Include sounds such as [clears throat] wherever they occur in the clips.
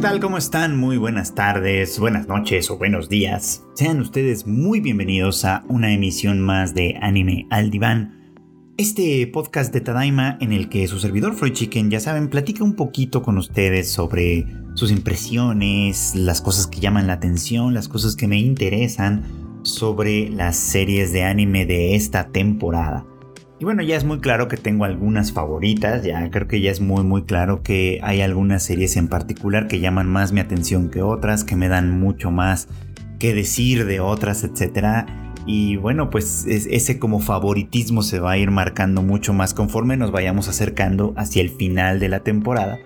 ¿qué tal? ¿Cómo están? Muy buenas tardes, buenas noches o buenos días. Sean ustedes muy bienvenidos a una emisión más de Anime al Diván. Este podcast de Tadaima en el que su servidor Freud Chicken, ya saben, platica un poquito con ustedes sobre sus impresiones, las cosas que llaman la atención, las cosas que me interesan sobre las series de anime de esta temporada. Y bueno, ya es muy claro que tengo algunas favoritas, ya creo que ya es muy muy claro que hay algunas series en particular que llaman más mi atención que otras, que me dan mucho más que decir de otras, etc. Y bueno, pues ese como favoritismo se va a ir marcando mucho más conforme nos vayamos acercando hacia el final de la temporada,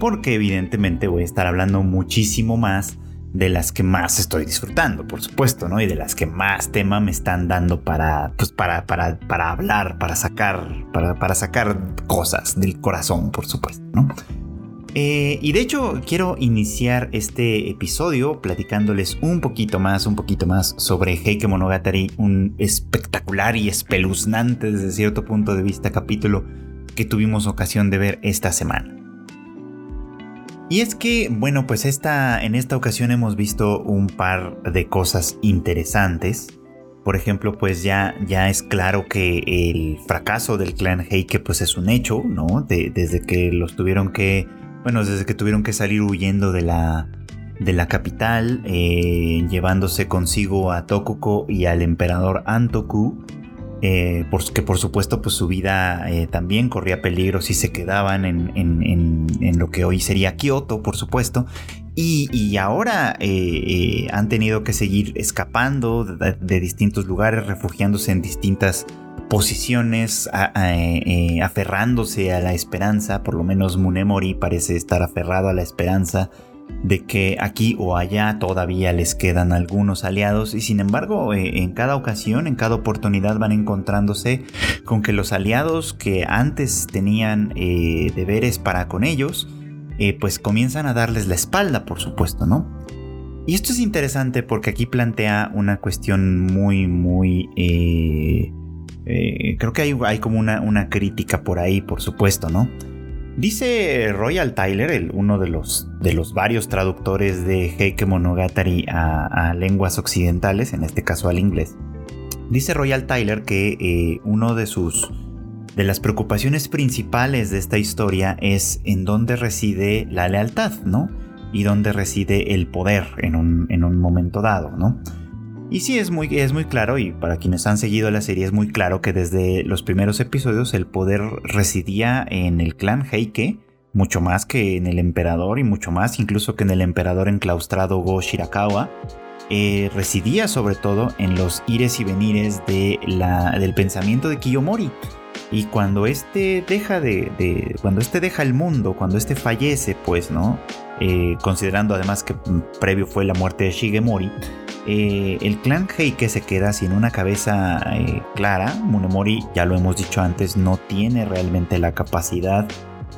porque evidentemente voy a estar hablando muchísimo más de las que más estoy disfrutando, por supuesto, ¿no? Y de las que más tema me están dando para, pues para, para, para hablar, para sacar, para, para sacar cosas del corazón, por supuesto, ¿no? Eh, y de hecho quiero iniciar este episodio platicándoles un poquito más, un poquito más sobre Heike Monogatari, un espectacular y espeluznante desde cierto punto de vista capítulo que tuvimos ocasión de ver esta semana. Y es que, bueno, pues esta, en esta ocasión hemos visto un par de cosas interesantes. Por ejemplo, pues ya, ya es claro que el fracaso del clan Heike pues es un hecho, ¿no? desde que los tuvieron que, bueno, desde que tuvieron que salir huyendo de la, de la capital, eh, llevándose consigo a Tokuko y al emperador Antoku, eh, que por supuesto pues su vida eh, también corría peligro si se quedaban en, lo que hoy sería Kioto, por supuesto. Y, ahora eh, han tenido que seguir escapando de, distintos lugares, refugiándose en distintas posiciones, aferrándose a la esperanza, por lo menos Munemori parece estar aferrado a la esperanza de que aquí o allá todavía les quedan algunos aliados y sin embargo eh, en cada ocasión, en cada oportunidad van encontrándose con que los aliados que antes tenían eh, deberes para con ellos, eh, pues comienzan a darles la espalda, por supuesto, ¿no? Y esto es interesante porque aquí plantea una cuestión muy, muy... creo que hay, hay como una, una crítica por ahí, por supuesto, ¿no? Dice Royal Tyler, uno de los, de los varios traductores de Heike Monogatari a, lenguas occidentales, en este caso al inglés. Dice Royal Tyler que eh, uno de sus de las preocupaciones principales de esta historia es en dónde reside la lealtad, ¿no? Y dónde reside el poder en un, en un momento dado, ¿no? Y sí, es muy, es muy claro, y para quienes han seguido la serie es muy claro que desde los primeros episodios el poder residía en el clan Heike, mucho más que en el emperador y mucho más incluso que en el emperador enclaustrado Go Shirakawa. Eh, residía sobre todo en los ires y venires de la, del pensamiento de Kiyomori. Y cuando este deja de, cuando este deja el mundo, cuando este fallece, pues, ¿no? Eh, considerando además que previo fue la muerte de Shigemori, eh, el clan Heike se queda sin una cabeza eh, clara. Munemori, ya lo hemos dicho antes, no tiene realmente la capacidad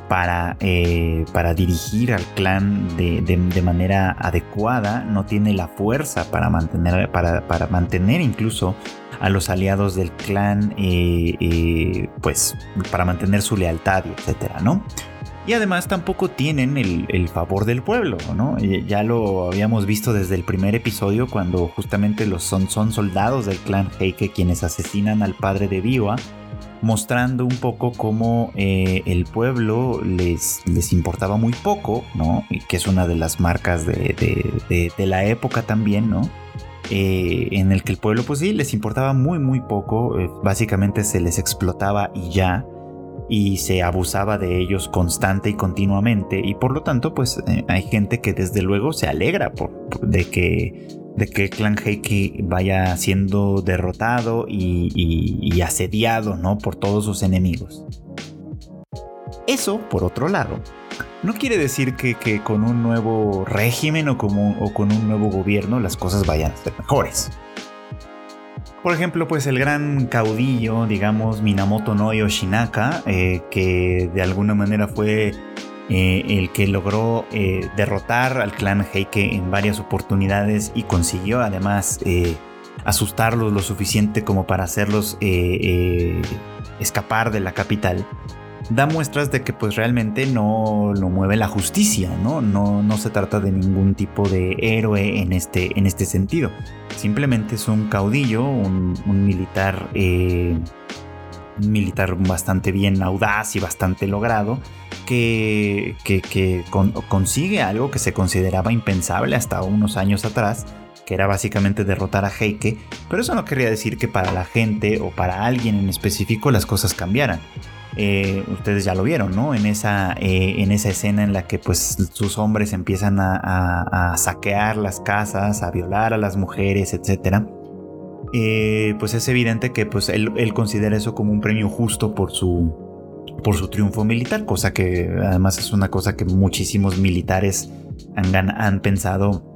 para, eh, para dirigir al clan de, manera adecuada, no tiene la fuerza para mantener, para, para mantener incluso a los aliados del clan, pues para mantener su lealtad, etcétera, ¿no? Y además tampoco tienen el, favor del pueblo, ¿no? Ya lo habíamos visto desde el primer episodio cuando justamente los son, son soldados del clan Heike quienes asesinan al padre de Biwa, mostrando un poco cómo eh, el pueblo les, les importaba muy poco, ¿no? Y que es una de las marcas de, la época también, ¿no? Eh, en el que el pueblo pues sí les importaba muy muy poco, eh, básicamente se les explotaba y ya y se abusaba de ellos constante y continuamente y por lo tanto pues eh, hay gente que desde luego se alegra de que de que clan Heike vaya siendo derrotado y, asediado ¿no? por todos sus enemigos. Eso, por otro lado, no quiere decir que, con un nuevo régimen o con un nuevo gobierno las cosas vayan a ser mejores. Por ejemplo, pues el gran caudillo, digamos, Minamoto no Yoshinaka, eh, que de alguna manera fue eh, el que logró eh, derrotar al clan Heike en varias oportunidades y consiguió además asustarlos lo suficiente como para hacerlos escapar de la capital. Da muestras de que pues realmente no lo mueve la justicia, ¿no? No, no se trata de ningún tipo de héroe en este, en este sentido. Simplemente es un caudillo, un, militar, eh, un militar bastante bien audaz y bastante logrado, que, consigue algo que se consideraba impensable hasta unos años atrás, que era básicamente derrotar a Heike, pero eso no quería decir que para la gente o para alguien en específico las cosas cambiaran. Eh, ustedes ya lo vieron, ¿no? En esa, eh, en esa escena en la que pues sus hombres empiezan a, saquear las casas, a violar a las mujeres, etc. Eh, pues es evidente que pues él, considera eso como un premio justo por su, por su triunfo militar, cosa que además es una cosa que muchísimos militares han, han pensado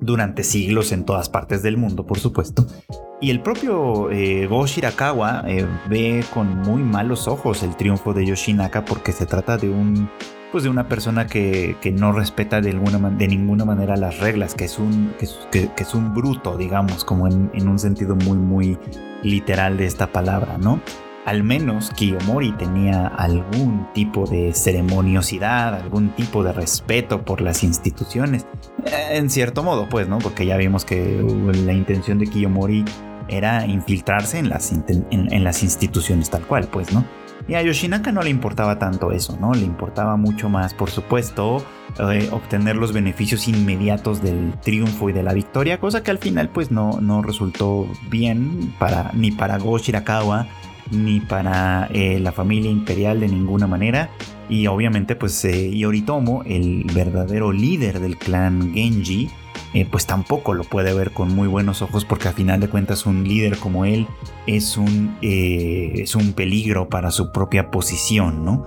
durante siglos en todas partes del mundo, por supuesto. Y el propio eh, Go Shirakawa eh, ve con muy malos ojos el triunfo de Yoshinaka porque se trata de un pues de una persona que, no respeta de, de ninguna manera las reglas, que es un, que, es un bruto, digamos, como en, en, un sentido muy, muy literal de esta palabra, ¿no? Al menos Kiyomori tenía algún tipo de ceremoniosidad, algún tipo de respeto por las instituciones, eh, en cierto modo, pues, ¿no? Porque ya vimos que la intención de Kiyomori era infiltrarse en las, en, las instituciones tal cual, pues, ¿no? Y a Yoshinaka no le importaba tanto eso, ¿no? Le importaba mucho más, por supuesto, eh, obtener los beneficios inmediatos del triunfo y de la victoria, cosa que al final pues no, no resultó bien para, ni para Go Shirakawa ni para eh, la familia imperial de ninguna manera. Y obviamente pues eh, Yoritomo, el verdadero líder del clan Genji, eh, pues tampoco lo puede ver con muy buenos ojos porque a final de cuentas un líder como él es un, es un peligro para su propia posición, ¿no?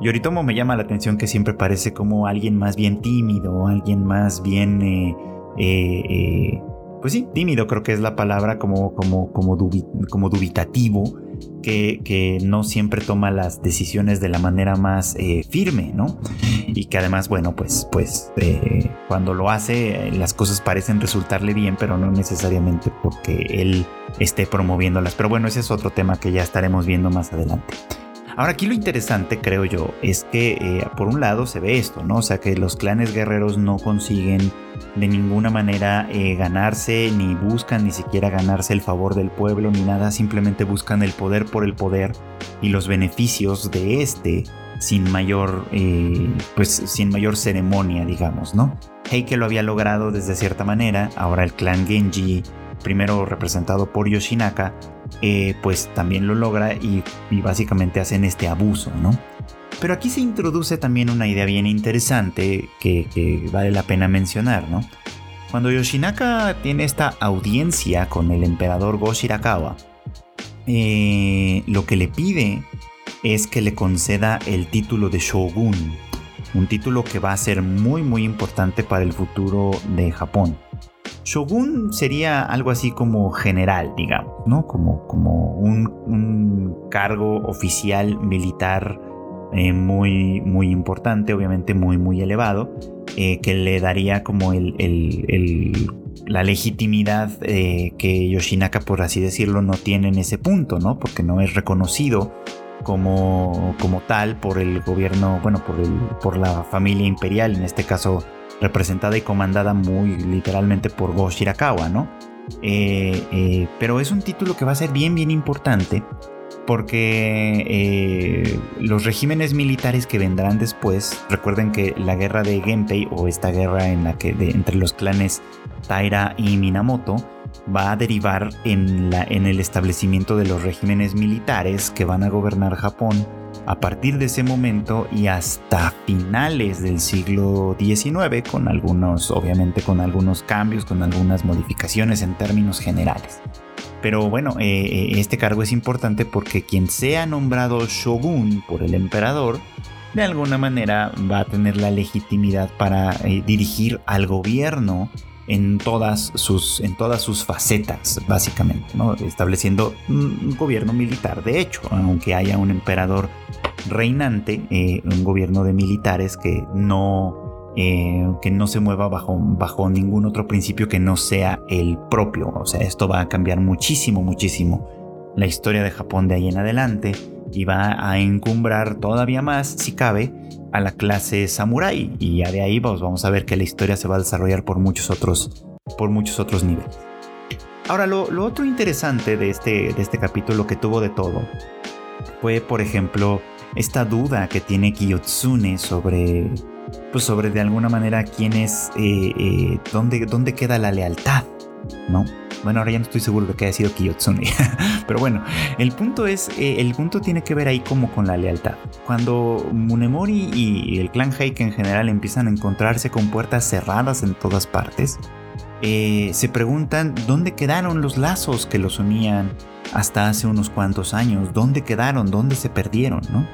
Yoritomo me llama la atención que siempre parece como alguien más bien tímido, alguien más bien... Pues sí, tímido creo que es la palabra, como, como, como, como dubitativo que, no siempre toma las decisiones de la manera más eh, firme, ¿no? Y que además, bueno, pues, pues eh, cuando lo hace, las cosas parecen resultarle bien, pero no necesariamente porque él esté promoviéndolas. Pero bueno, ese es otro tema que ya estaremos viendo más adelante. Ahora aquí lo interesante, creo yo, es que eh, por un lado se ve esto, ¿no? O sea, que los clanes guerreros no consiguen de ninguna manera eh, ganarse, ni buscan ni siquiera ganarse el favor del pueblo, ni nada, simplemente buscan el poder por el poder y los beneficios de este sin mayor, eh, pues sin mayor ceremonia, digamos, ¿no? Heike lo había logrado desde cierta manera, ahora el clan Genji primero representado por Yoshinaka, eh, pues también lo logra y, básicamente hacen este abuso, ¿no? Pero aquí se introduce también una idea bien interesante que, vale la pena mencionar, ¿no? Cuando Yoshinaka tiene esta audiencia con el emperador Go Shirakawa, eh, lo que le pide es que le conceda el título de shogun, un título que va a ser muy muy importante para el futuro de Japón. Shogun sería algo así como general, digamos, ¿no? Como, como un, cargo oficial militar eh, muy, muy importante, obviamente muy, muy elevado, eh, que le daría como el, la legitimidad eh, que Yoshinaka, por así decirlo, no tiene en ese punto, ¿no? Porque no es reconocido como, como tal por el gobierno, bueno, por, el, por la familia imperial, en este caso representada y comandada muy literalmente por Go Shirakawa, ¿no? Eh, eh, pero es un título que va a ser bien, bien importante porque eh, los regímenes militares que vendrán después, recuerden que la guerra de Genpei o esta guerra en la que entre los clanes Taira y Minamoto va a derivar en, la, en el establecimiento de los regímenes militares que van a gobernar Japón a partir de ese momento y hasta finales del siglo XIX, con algunos, obviamente con algunos cambios, con algunas modificaciones en términos generales. Pero bueno, eh, eh, este cargo es importante porque quien sea nombrado shogun por el emperador, de alguna manera va a tener la legitimidad para eh, dirigir al gobierno en todas sus, en todas sus facetas, básicamente, estableciendo un gobierno militar. De hecho, aunque haya un emperador reinante, eh, un gobierno de militares que no, eh, que no se mueva bajo, bajo ningún otro principio que no sea el propio. O sea, esto va a cambiar muchísimo, muchísimo la historia de Japón de ahí en adelante. Y va a encumbrar todavía más, si cabe, a la clase samurai y ya de ahí vamos, vamos a ver que la historia se va a desarrollar por muchos otros, por muchos otros niveles. Ahora, lo, otro interesante de este, de este capítulo que tuvo de todo fue, por ejemplo, esta duda que tiene Kiyotsune sobre, pues sobre de alguna manera quién es, eh, eh, dónde, dónde queda la lealtad, ¿no? Bueno, ahora ya no estoy seguro de que haya sido Kiyotsune. [laughs] Pero bueno, el punto es, eh, el punto tiene que ver ahí como con la lealtad. Cuando Munemori y el clan Heike en general empiezan a encontrarse con puertas cerradas en todas partes, eh, se preguntan dónde quedaron los lazos que los unían hasta hace unos cuantos años, dónde quedaron, dónde se perdieron, ¿no?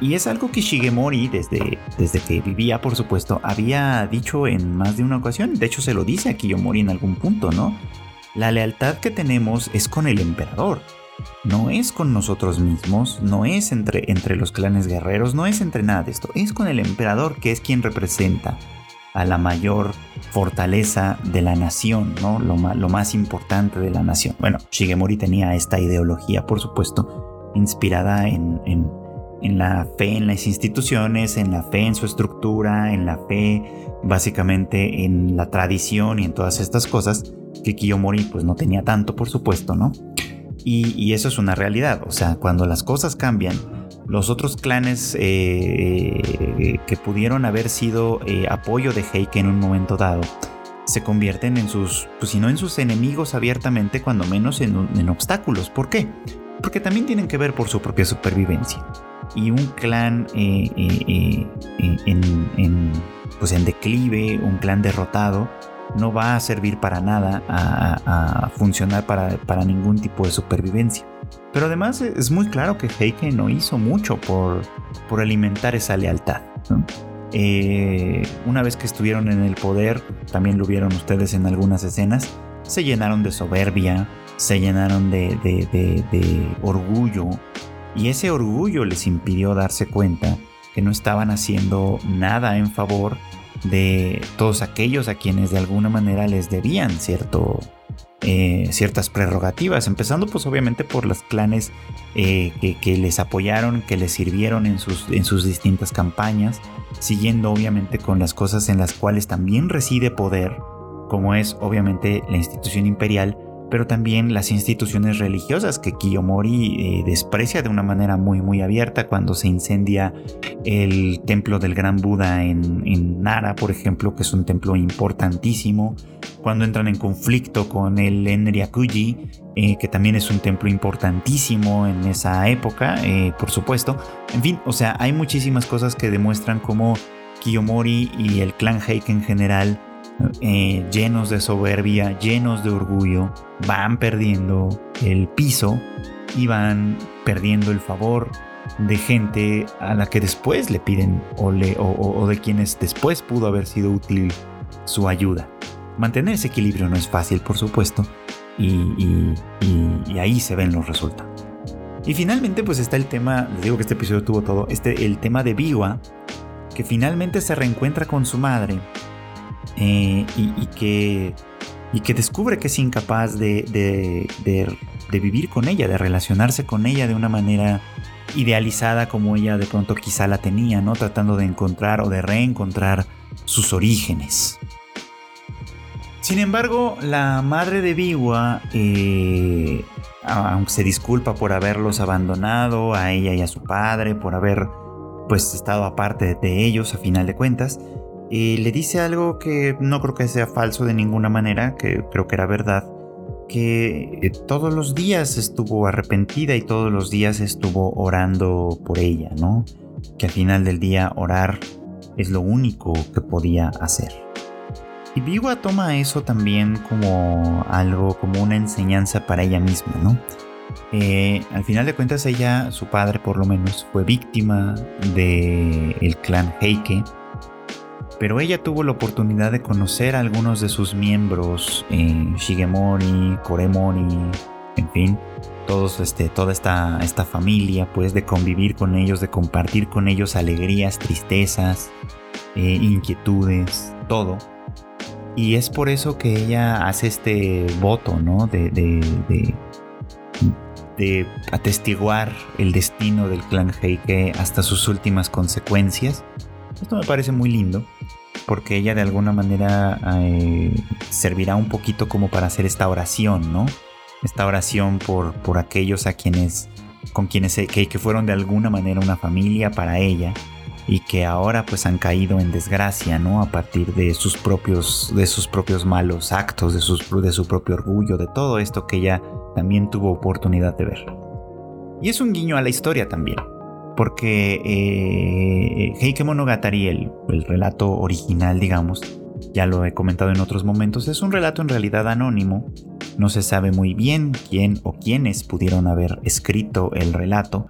Y es algo que Shigemori, desde, desde que vivía, por supuesto, había dicho en más de una ocasión. De hecho, se lo dice a Kiyomori en algún punto, ¿no? La lealtad que tenemos es con el emperador. No es con nosotros mismos, no es entre, entre los clanes guerreros, no es entre nada de esto. Es con el emperador que es quien representa a la mayor fortaleza de la nación, ¿no? Lo, más importante de la nación. Bueno, Shigemori tenía esta ideología, por supuesto, inspirada en, en la fe en las instituciones, en la fe en su estructura, en la fe básicamente en la tradición y en todas estas cosas que Kiyomori pues no tenía tanto, por supuesto, ¿no? Y, eso es una realidad, o sea, cuando las cosas cambian, los otros clanes eh, que pudieron haber sido eh, apoyo de Heike en un momento dado, se convierten en sus, pues si no en sus enemigos abiertamente, cuando menos en, obstáculos. ¿Por qué? Porque también tienen que ver por su propia supervivencia. Y un clan eh, en, pues en declive, un clan derrotado, no va a servir para nada, a, funcionar para, ningún tipo de supervivencia. Pero además es muy claro que Heike no hizo mucho por, por alimentar esa lealtad. Eh, una vez que estuvieron en el poder, también lo vieron ustedes en algunas escenas, se llenaron de soberbia, se llenaron de, de orgullo, y ese orgullo les impidió darse cuenta que no estaban haciendo nada en favor de todos aquellos a quienes de alguna manera les debían cierto, eh, ciertas prerrogativas, empezando pues obviamente por los clanes eh, que, les apoyaron, que les sirvieron en sus, en sus distintas campañas, siguiendo obviamente con las cosas en las cuales también reside poder, como es obviamente la institución imperial, pero también las instituciones religiosas que Kiyomori eh, desprecia de una manera muy muy abierta cuando se incendia el templo del gran Buda en, Nara, por ejemplo, que es un templo importantísimo, cuando entran en conflicto con el Enryakuji, eh, que también es un templo importantísimo en esa época, eh, por supuesto. En fin, o sea, hay muchísimas cosas que demuestran cómo Kiyomori y el clan Heike en general eh, llenos de soberbia, llenos de orgullo, van perdiendo el piso y van perdiendo el favor de gente a la que después le piden o, o, de quienes después pudo haber sido útil su ayuda. Mantener ese equilibrio no es fácil, por supuesto, y, ahí se ven los resultados. Y finalmente, pues está el tema, les digo que este episodio tuvo todo, este, el tema de Biwa, que finalmente se reencuentra con su madre eh, y, que, y que descubre que es incapaz de, de, vivir con ella, de relacionarse con ella de una manera idealizada como ella de pronto quizá la tenía, ¿no? Tratando de encontrar o de reencontrar sus orígenes. Sin embargo, la madre de Biwa, eh, aunque se disculpa por haberlos abandonado a ella y a su padre, por haber pues estado aparte de ellos a final de cuentas, y le dice algo que no creo que sea falso de ninguna manera, que creo que era verdad, que todos los días estuvo arrepentida y todos los días estuvo orando por ella, ¿no? Que al final del día orar es lo único que podía hacer. Y Biwa toma eso también como algo, como una enseñanza para ella misma, ¿no? Eh, al final de cuentas ella, su padre por lo menos, fue víctima del clan Heike pero ella tuvo la oportunidad de conocer a algunos de sus miembros, eh, Shigemori, Koremori, en fin, todos este, toda esta, esta familia, pues de convivir con ellos, de compartir con ellos alegrías, tristezas, eh, inquietudes, todo. Y es por eso que ella hace este voto, ¿no? De, de atestiguar el destino del clan Heike hasta sus últimas consecuencias. Esto me parece muy lindo porque ella de alguna manera eh, servirá un poquito como para hacer esta oración, ¿no? Esta oración por, por aquellos a quienes, con quienes que, que fueron de alguna manera una familia para ella y que ahora pues han caído en desgracia, ¿no? A partir de sus propios, de sus propios malos actos, de, sus, de su propio orgullo, de todo esto que ella también tuvo oportunidad de ver. Y es un guiño a la historia también, porque eh, Heike Monogatari, el, el relato original, digamos, ya lo he comentado en otros momentos, es un relato en realidad anónimo. No se sabe muy bien quién o quiénes pudieron haber escrito el relato,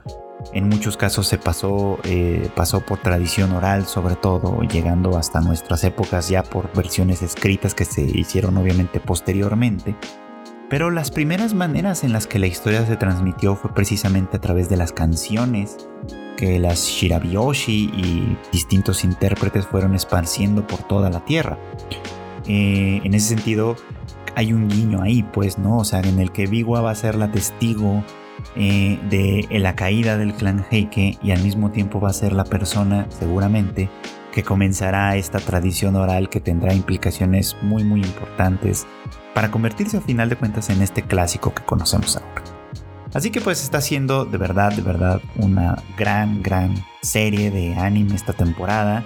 en muchos casos se pasó, eh, pasó por tradición oral sobre todo, llegando hasta nuestras épocas ya por versiones escritas que se hicieron obviamente posteriormente. Pero las primeras maneras en las que la historia se transmitió fue precisamente a través de las canciones que las Shirabyoshi y distintos intérpretes fueron esparciendo por toda la tierra. Eh, en ese sentido, hay un guiño ahí, pues, ¿no? O sea, en el que Biwa va a ser la testigo eh, de la caída del clan Heike y al mismo tiempo va a ser la persona seguramente que comenzará esta tradición oral que tendrá implicaciones muy muy importantes para convertirse a final de cuentas en este clásico que conocemos ahora. Así que pues está siendo de verdad, de verdad una gran, gran serie de anime esta temporada.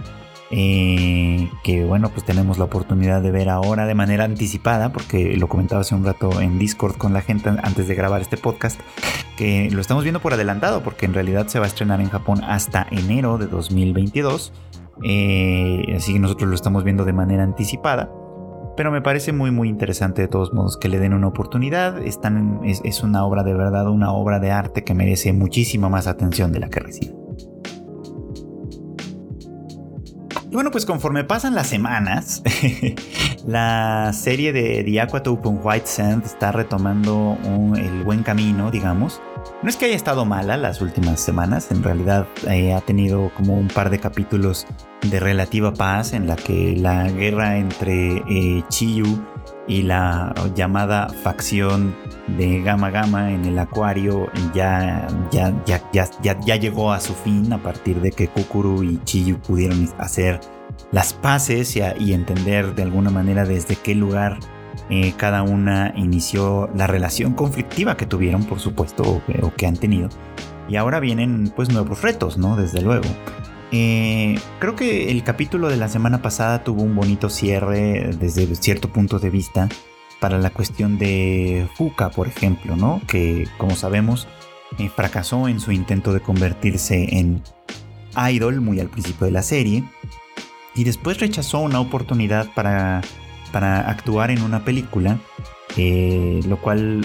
Eh, que bueno, pues tenemos la oportunidad de ver ahora de manera anticipada, porque lo comentaba hace un rato en Discord con la gente antes de grabar este podcast, que lo estamos viendo por adelantado, porque en realidad se va a estrenar en Japón hasta enero de 2022, eh, así que nosotros lo estamos viendo de manera anticipada. Pero me parece muy muy interesante de todos modos que le den una oportunidad. Es una obra de verdad, una obra de arte que merece muchísima más atención de la que recibe. Y bueno, pues conforme pasan las semanas, [laughs] la serie de The Aqua Open White Sand está retomando el buen camino, digamos. No es que haya estado mala las últimas semanas, en realidad eh, ha tenido como un par de capítulos de relativa paz en la que la guerra entre eh, Chiyu y la llamada facción de Gama Gama en el acuario ya, ya, ya, ya, ya, llegó a su fin a partir de que Kukuru y Chiyu pudieron hacer las paces y, entender de alguna manera desde qué lugar eh, cada una inició la relación conflictiva que tuvieron, por supuesto, o, que han tenido. Y ahora vienen pues nuevos retos, ¿no? Desde luego. Eh, creo que el capítulo de la semana pasada tuvo un bonito cierre desde cierto punto de vista para la cuestión de Fuka, por ejemplo, ¿no? Que como sabemos eh, fracasó en su intento de convertirse en idol muy al principio de la serie y después rechazó una oportunidad para, para actuar en una película, eh, lo cual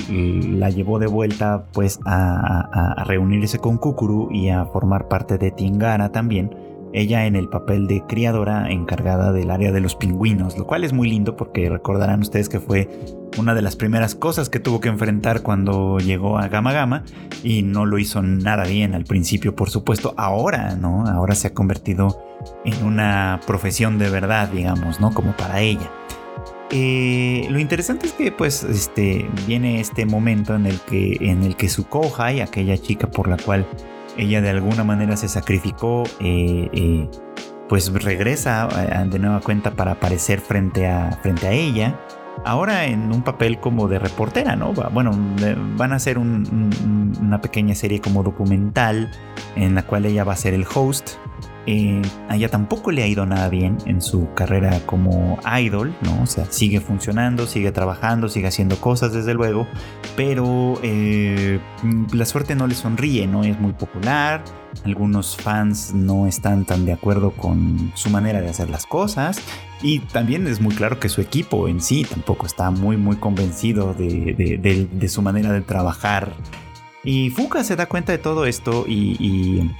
la llevó de vuelta pues a, a, reunirse con Kukuru y a formar parte de Tingara también ella en el papel de criadora encargada del área de los pingüinos, lo cual es muy lindo porque recordarán ustedes que fue una de las primeras cosas que tuvo que enfrentar cuando llegó a Gama Gama y no lo hizo nada bien al principio, por supuesto. Ahora, ¿no? Ahora se ha convertido en una profesión de verdad, digamos, ¿no? Como para ella. Eh, lo interesante es que pues este viene este momento en el que en el que aquella chica por la cual ella de alguna manera se sacrificó, eh, eh, pues regresa de nueva cuenta para aparecer frente a, frente a ella. Ahora en un papel como de reportera, ¿no? Bueno, van a hacer una pequeña serie como documental en la cual ella va a ser el host eh, a ella tampoco le ha ido nada bien en su carrera como idol, ¿no? O sea, sigue funcionando, sigue trabajando, sigue haciendo cosas, desde luego, pero eh, la suerte no le sonríe, ¿no? Es muy popular, algunos fans no están tan de acuerdo con su manera de hacer las cosas, y también es muy claro que su equipo en sí tampoco está muy, muy convencido de, su manera de trabajar. Y Fuka se da cuenta de todo esto y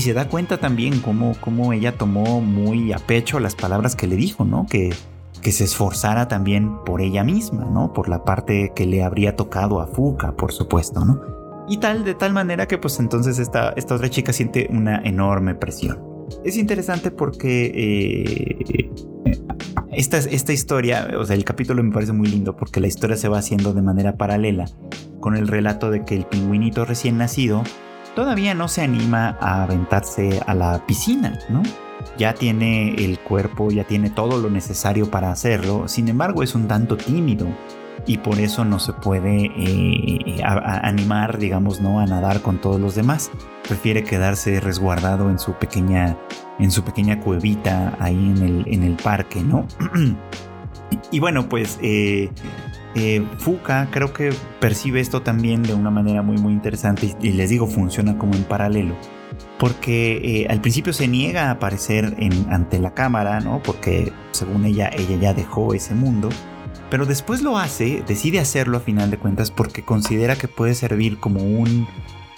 se da cuenta también cómo, cómo ella tomó muy a pecho las palabras que le dijo, ¿no? Que, que se esforzara también por ella misma, ¿no? Por la parte que le habría tocado a Fuka, por supuesto, ¿no? Y tal, de tal manera que pues entonces esta, esta otra chica siente una enorme presión. Es interesante porque eh, esta, esta historia, o sea, el capítulo me parece muy lindo porque la historia se va haciendo de manera paralela con el relato de que el pingüinito recién nacido todavía no se anima a aventarse a la piscina, ¿no? Ya tiene el cuerpo, ya tiene todo lo necesario para hacerlo, sin embargo es un tanto tímido y por eso no se puede eh, animar, digamos, ¿no? a nadar con todos los demás. Prefiere quedarse resguardado en su pequeña, en su pequeña cuevita ahí en el, parque, ¿no? [clears throat] y, bueno, pues eh, eh, Fuka creo que percibe esto también de una manera muy muy interesante y, les digo funciona como en paralelo porque al principio se niega a aparecer en, ante la cámara, ¿no? Porque según ella, ella ya dejó ese mundo pero después lo hace, decide hacerlo a final de cuentas porque considera que puede servir como un,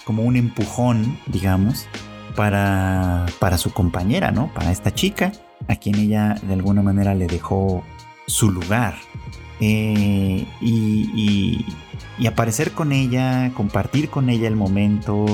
como un empujón, digamos, para, para su compañera, ¿no? Para esta chica, a quien ella de alguna manera le dejó su lugar. Eh, y, y, aparecer con ella, compartir con ella el momento,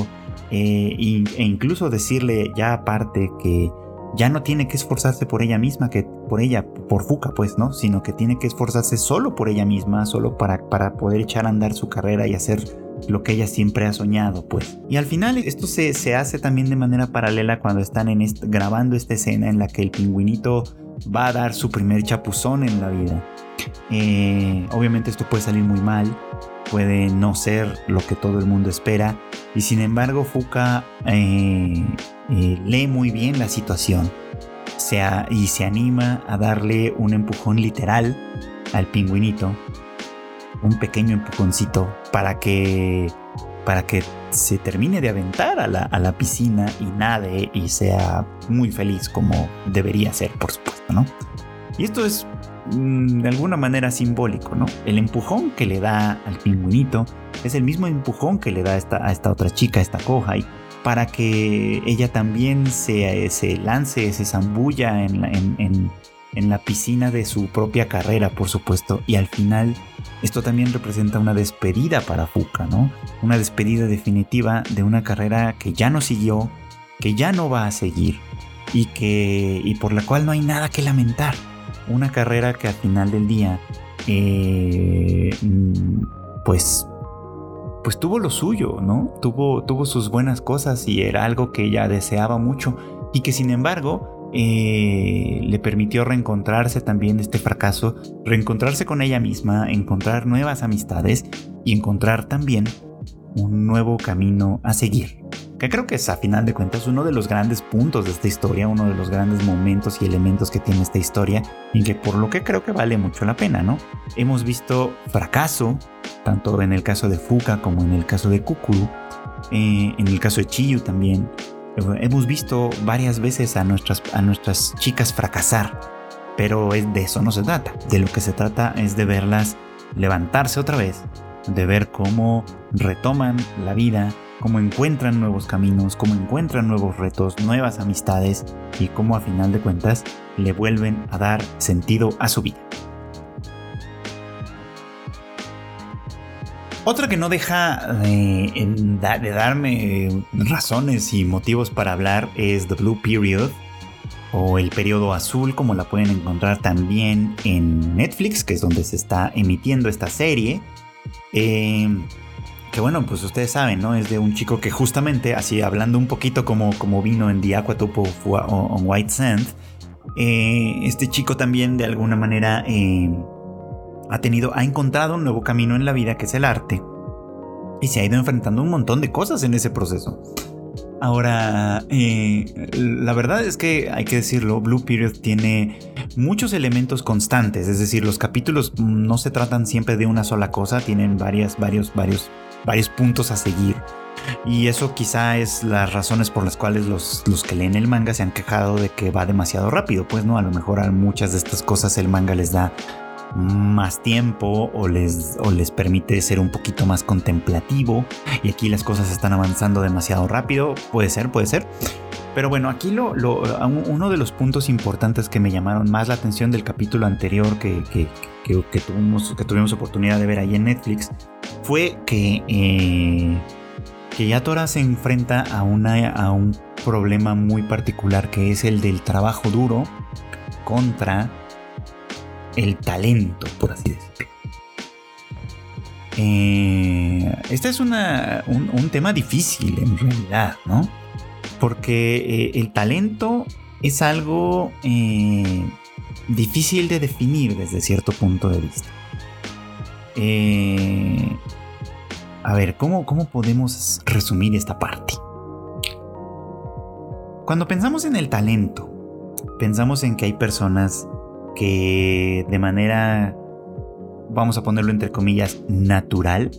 eh, e incluso decirle ya aparte que ya no tiene que esforzarse por ella misma, que por ella, por Fuca, pues, ¿no? Sino que tiene que esforzarse solo por ella misma, solo para, para poder echar a andar su carrera y hacer lo que ella siempre ha soñado, pues. Y al final esto se, se hace también de manera paralela cuando están en grabando esta escena en la que el pingüinito va a dar su primer chapuzón en la vida. Eh, obviamente esto puede salir muy mal, puede no ser lo que todo el mundo espera, y sin embargo Fuka eh, eh, lee muy bien la situación y se anima a darle un empujón literal al pingüinito, un pequeño empujoncito para que para que se termine de aventar a la, a la piscina y nade y sea muy feliz como debería ser, por supuesto, ¿no? Y esto es de alguna manera simbólico, ¿no? El empujón que le da al pingüinito es el mismo empujón que le da a esta, a esta otra chica, a esta y para que ella también se, se lance, se zambulla en la, en, en la piscina de su propia carrera, por supuesto, y al final esto también representa una despedida para Fuka, ¿no? Una despedida definitiva de una carrera que ya no siguió, que ya no va a seguir y que y por la cual no hay nada que lamentar. Una carrera que al final del día, eh, pues, pues tuvo lo suyo, ¿no? Tuvo, tuvo sus buenas cosas y era algo que ella deseaba mucho y que sin embargo eh, le permitió reencontrarse también de este fracaso, reencontrarse con ella misma, encontrar nuevas amistades y encontrar también un nuevo camino a seguir. Que creo que es a final de cuentas uno de los grandes puntos de esta historia, uno de los grandes momentos y elementos que tiene esta historia y que por lo que creo que vale mucho la pena, ¿no? Hemos visto fracaso, tanto en el caso de Fuka como en el caso de Kukuru, eh, en el caso de Chiyu también, Hemos visto varias veces a nuestras, a nuestras chicas fracasar, pero de eso no se trata. De lo que se trata es de verlas levantarse otra vez, de ver cómo retoman la vida, cómo encuentran nuevos caminos, cómo encuentran nuevos retos, nuevas amistades y cómo a final de cuentas le vuelven a dar sentido a su vida. Otra que no deja de, darme razones y motivos para hablar es The Blue Period o el periodo azul, como la pueden encontrar también en Netflix, que es donde se está emitiendo esta serie. Em, que bueno, pues ustedes saben, ¿no? Es de un chico que justamente, así hablando un poquito como, como vino en The Aquatopo on White Sand, eh, este chico también de alguna manera em, ha tenido, ha encontrado un nuevo camino en la vida que es el arte y se ha ido enfrentando un montón de cosas en ese proceso. Ahora, eh, la verdad es que hay que decirlo, Blue Period tiene muchos elementos constantes, es decir, los capítulos no se tratan siempre de una sola cosa, tienen varias, varios, varios, varios puntos a seguir. Y eso quizá es las razones por las cuales los, los, que leen el manga se han quejado de que va demasiado rápido. Pues no, a lo mejor a muchas de estas cosas el manga les da más tiempo o les, o les permite ser un poquito más contemplativo y aquí las cosas están avanzando demasiado rápido, puede ser, puede ser. Pero bueno, aquí lo, uno de los puntos importantes que me llamaron más la atención del capítulo anterior que, que, tuvimos, que tuvimos oportunidad de ver ahí en Netflix fue que, eh, que Yatora se enfrenta a, una, a un problema muy particular que es el del trabajo duro contra el talento, por así decirlo. Este es un, tema difícil en realidad, ¿no? Porque eh, el talento es algo difícil de definir desde cierto punto de vista. A ver, ¿cómo, ¿cómo podemos resumir esta parte? Cuando pensamos en el talento, pensamos en que hay personas que de manera vamos a ponerlo entre comillas, natural,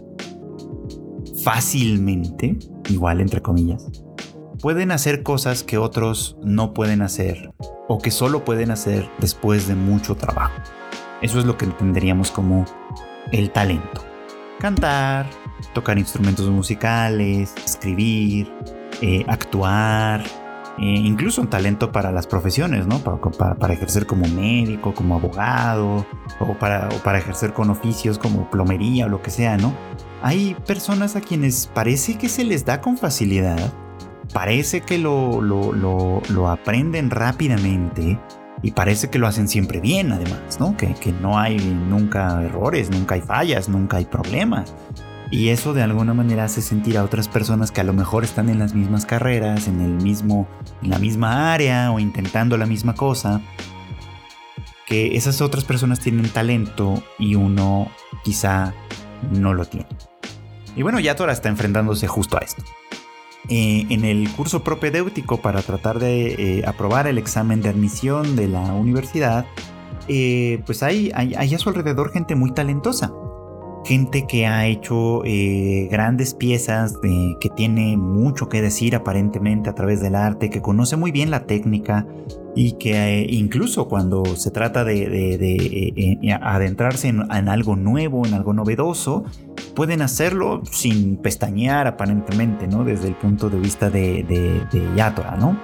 fácilmente, igual entre comillas, pueden hacer cosas que otros no pueden hacer o que solo pueden hacer después de mucho trabajo. Eso es lo que entenderíamos como el talento. Cantar, tocar instrumentos musicales, escribir, eh, actuar, eh, incluso un talento para las profesiones, ¿no? Para, ejercer como médico, como abogado, o para, para ejercer con oficios como plomería o lo que sea, ¿no? Hay personas a quienes parece que se les da con facilidad, parece que lo, lo, aprenden rápidamente y parece que lo hacen siempre bien, además, ¿no? Que, que no hay nunca errores, nunca hay fallas, nunca hay problemas. Y eso de alguna manera hace sentir a otras personas que a lo mejor están en las mismas carreras, en el mismo, en la misma área o intentando la misma cosa, que esas otras personas tienen talento y uno quizá no lo tiene. Y bueno, Yatora está enfrentándose justo a esto. Eh, en el curso propedéutico para tratar de eh, aprobar el examen de admisión de la universidad, eh, pues hay, hay, a su alrededor gente muy talentosa. Gente que ha hecho grandes piezas, que tiene mucho que decir aparentemente a través del arte, que conoce muy bien la técnica y que eh, incluso cuando se trata de, eh, adentrarse en, algo nuevo, en algo novedoso, pueden hacerlo sin pestañear aparentemente, ¿no? Desde el punto de vista de, de Yatora, ¿no?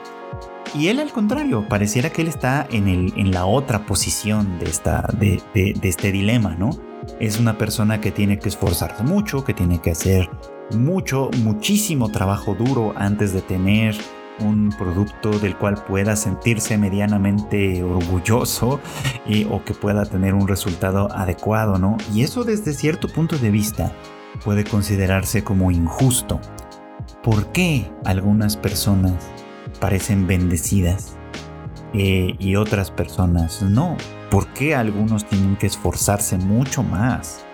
Y él al contrario, pareciera que él está en, la otra posición de este dilema, ¿no? es una persona que tiene que esforzarse mucho, que tiene que hacer mucho, muchísimo trabajo duro antes de tener un producto del cual pueda sentirse medianamente orgulloso y, o que pueda tener un resultado adecuado, ¿no? Y eso desde cierto punto de vista puede considerarse como injusto. ¿Por qué algunas personas parecen bendecidas eh, y otras personas no? ¿Por qué algunos tienen que esforzarse mucho más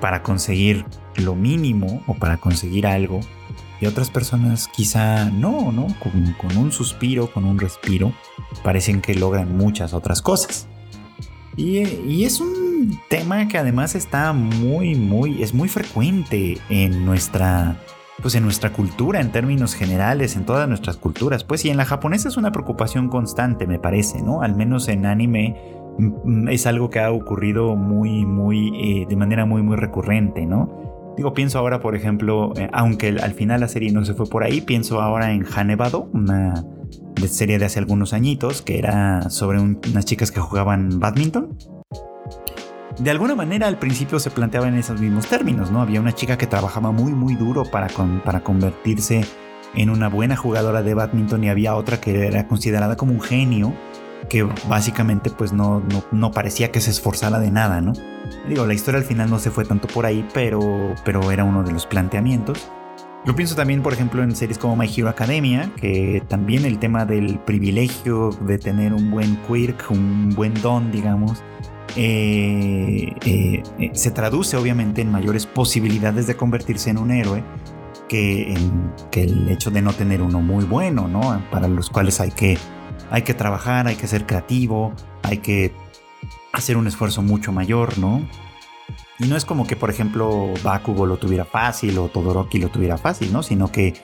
para conseguir lo mínimo o para conseguir algo? Y otras personas quizá no, ¿no? Con, un suspiro, con un respiro, parecen que logran muchas otras cosas. Y, y, es un tema que además está muy, muy, es muy frecuente en nuestra, pues en nuestra cultura, en términos generales, en todas nuestras culturas. Pues y en la japonesa es una preocupación constante, me parece, ¿no? Al menos en anime Mm, es algo que ha ocurrido muy, muy, eh, de manera muy, muy recurrente, ¿no? Digo, pienso ahora, por ejemplo, eh, aunque al final la serie no se fue por ahí, pienso ahora en Hanebado, una serie de hace algunos añitos que era sobre unas chicas que jugaban badminton. De alguna manera al principio se planteaba en esos mismos términos, ¿no? Había una chica que trabajaba muy, muy duro para, para convertirse en una buena jugadora de badminton y había otra que era considerada como un genio que básicamente pues no, no, parecía que se esforzara de nada, ¿no? Digo, la historia al final no se fue tanto por ahí, pero, pero era uno de los planteamientos. Lo pienso también, por ejemplo, en series como My Hero Academia, que también el tema del privilegio de tener un buen quirk, un buen don, digamos, eh, eh, eh, se traduce obviamente en mayores posibilidades de convertirse en un héroe que, en, que el hecho de no tener uno muy bueno, ¿no? Para los cuales hay que hay que trabajar, hay que ser creativo, hay que hacer un esfuerzo mucho mayor, ¿no? Y no es como que, por ejemplo, Bakugo lo tuviera fácil o Todoroki lo tuviera fácil, ¿no? Sino que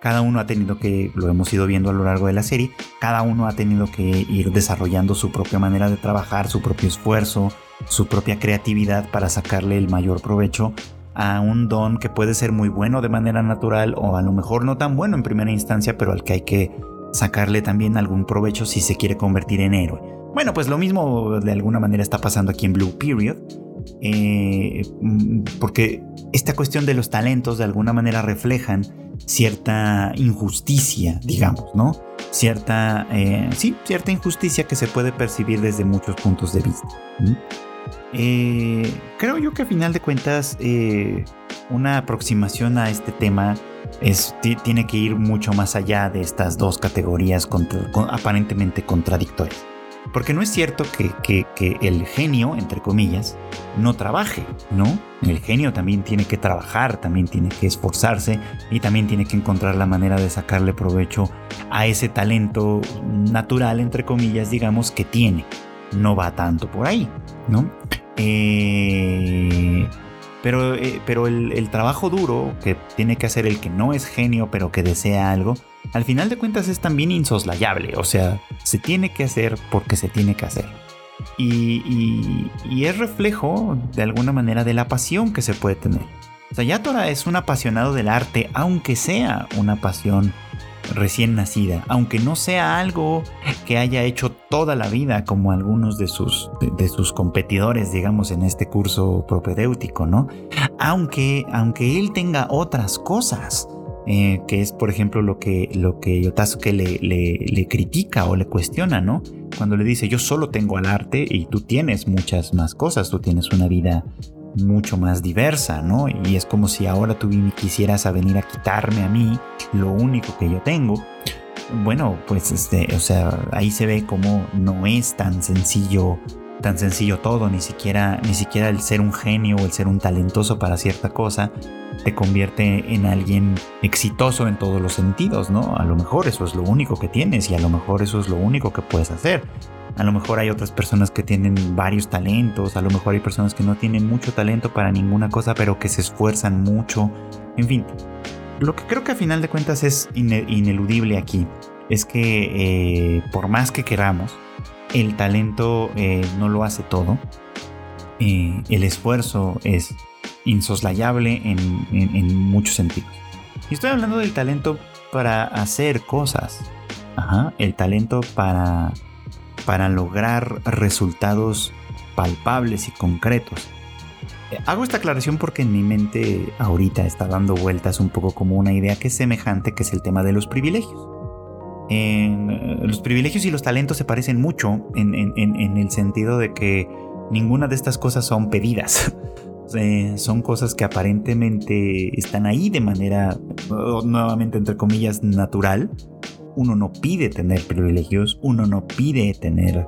cada uno ha tenido que, lo hemos ido viendo a lo largo de la serie, cada uno ha tenido que ir desarrollando su propia manera de trabajar, su propio esfuerzo, su propia creatividad para sacarle el mayor provecho a un don que puede ser muy bueno de manera natural o a lo mejor no tan bueno en primera instancia, pero al que hay que sacarle también algún provecho si se quiere convertir en héroe. Bueno, pues lo mismo de alguna manera está pasando aquí en Blue Period. Eh, mm, porque esta cuestión de los talentos de alguna manera reflejan cierta injusticia, digamos, ¿no? Cierta, eh, sí, cierta injusticia que se puede percibir desde muchos puntos de vista. Eh, creo yo que a final de cuentas eh, una aproximación a este tema es, tiene que ir mucho más allá de estas dos categorías aparentemente contradictorias. Porque no es cierto que, el genio, entre comillas, no trabaje, ¿no? El genio también tiene que trabajar, también tiene que esforzarse y también tiene que encontrar la manera de sacarle provecho a ese talento natural, entre comillas, digamos, que tiene. No va tanto por ahí, ¿no? Eh, pero, eh, pero el, trabajo duro que tiene que hacer el que no es genio pero que desea algo, al final de cuentas es también insoslayable. O sea, se tiene que hacer porque se tiene que hacer. Y, es reflejo de alguna manera de la pasión que se puede tener. O es un apasionado del arte, aunque sea una pasión recién nacida, aunque no sea algo que haya hecho toda la vida como algunos de sus, de, sus competidores, digamos, en este curso propedéutico, ¿no? Aunque, aunque él tenga otras cosas, eh, que es por ejemplo lo que, lo que Yotasuke le, le, le, critica o le cuestiona, ¿no? Cuando le dice yo solo tengo al arte y tú tienes muchas más cosas, tú tienes una vida mucho más diversa, ¿no? Y es como si ahora tú quisieras a venir a quitarme a mí lo único que yo tengo. Bueno, pues este, o sea, ahí se ve como no es tan sencillo, tan sencillo todo, ni siquiera, ni siquiera el ser un genio o el ser un talentoso para cierta cosa te convierte en alguien exitoso en todos los sentidos, ¿no? A lo mejor eso es lo único que tienes y a lo mejor eso es lo único que puedes hacer. A lo mejor hay otras personas que tienen varios talentos, a lo mejor hay personas que no tienen mucho talento para ninguna cosa, pero que se esfuerzan mucho. En fin, lo que creo que a final de cuentas es ineludible aquí es que eh, por más que queramos, el talento eh, no lo hace todo. Eh, el esfuerzo es insoslayable en, muchos sentidos. Y estoy hablando del talento para hacer cosas. el talento para para lograr resultados palpables y concretos. Eh, hago esta aclaración porque en mi mente ahorita está dando vueltas un poco como una idea que es semejante, que es el tema de los privilegios. Eh, los privilegios y los talentos se parecen mucho en, el sentido de que ninguna de estas cosas son pedidas. [laughs] Son cosas que aparentemente están ahí de manera, nuevamente entre comillas, natural, uno no pide tener privilegios, uno no pide tener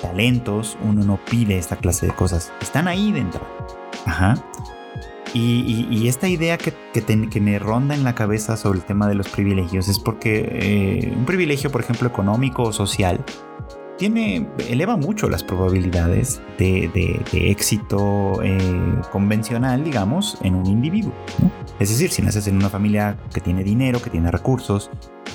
talentos, uno no pide esta clase de cosas. Están ahí dentro. Ajá. Y, esta idea que, que, me ronda en la cabeza sobre el tema de los privilegios es porque eh, un privilegio, por ejemplo, económico o social, tiene, eleva mucho las probabilidades de, éxito eh, convencional, digamos, en un individuo. Es decir, si naces en una familia que tiene dinero, que tiene recursos,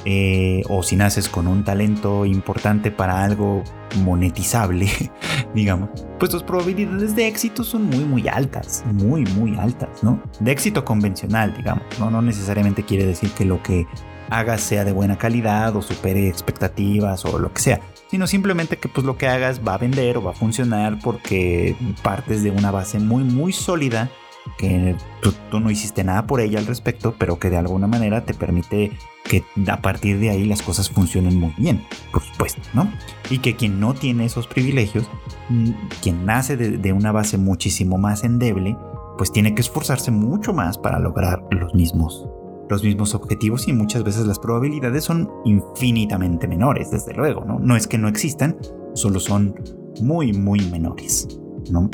eh, o si naces con un talento importante para algo monetizable, [laughs] digamos, pues tus probabilidades de éxito son muy, muy altas, muy, muy altas, ¿no? De éxito convencional, digamos, ¿no? No necesariamente quiere decir que lo que hagas sea de buena calidad o supere expectativas o lo que sea, sino simplemente que pues lo que hagas va a vender o va a funcionar porque partes de una base muy, muy sólida que tú, no hiciste nada por ella al respecto, pero que de alguna manera te permite que a partir de ahí las cosas funcionen muy bien, por supuesto, ¿no? Y que quien no tiene esos privilegios, mm, quien nace de, una base muchísimo más endeble, pues tiene que esforzarse mucho más para lograr los mismos, los mismos objetivos y muchas veces las probabilidades son infinitamente menores, desde luego, ¿no? No es que no existan, solo son muy, muy menores, ¿no?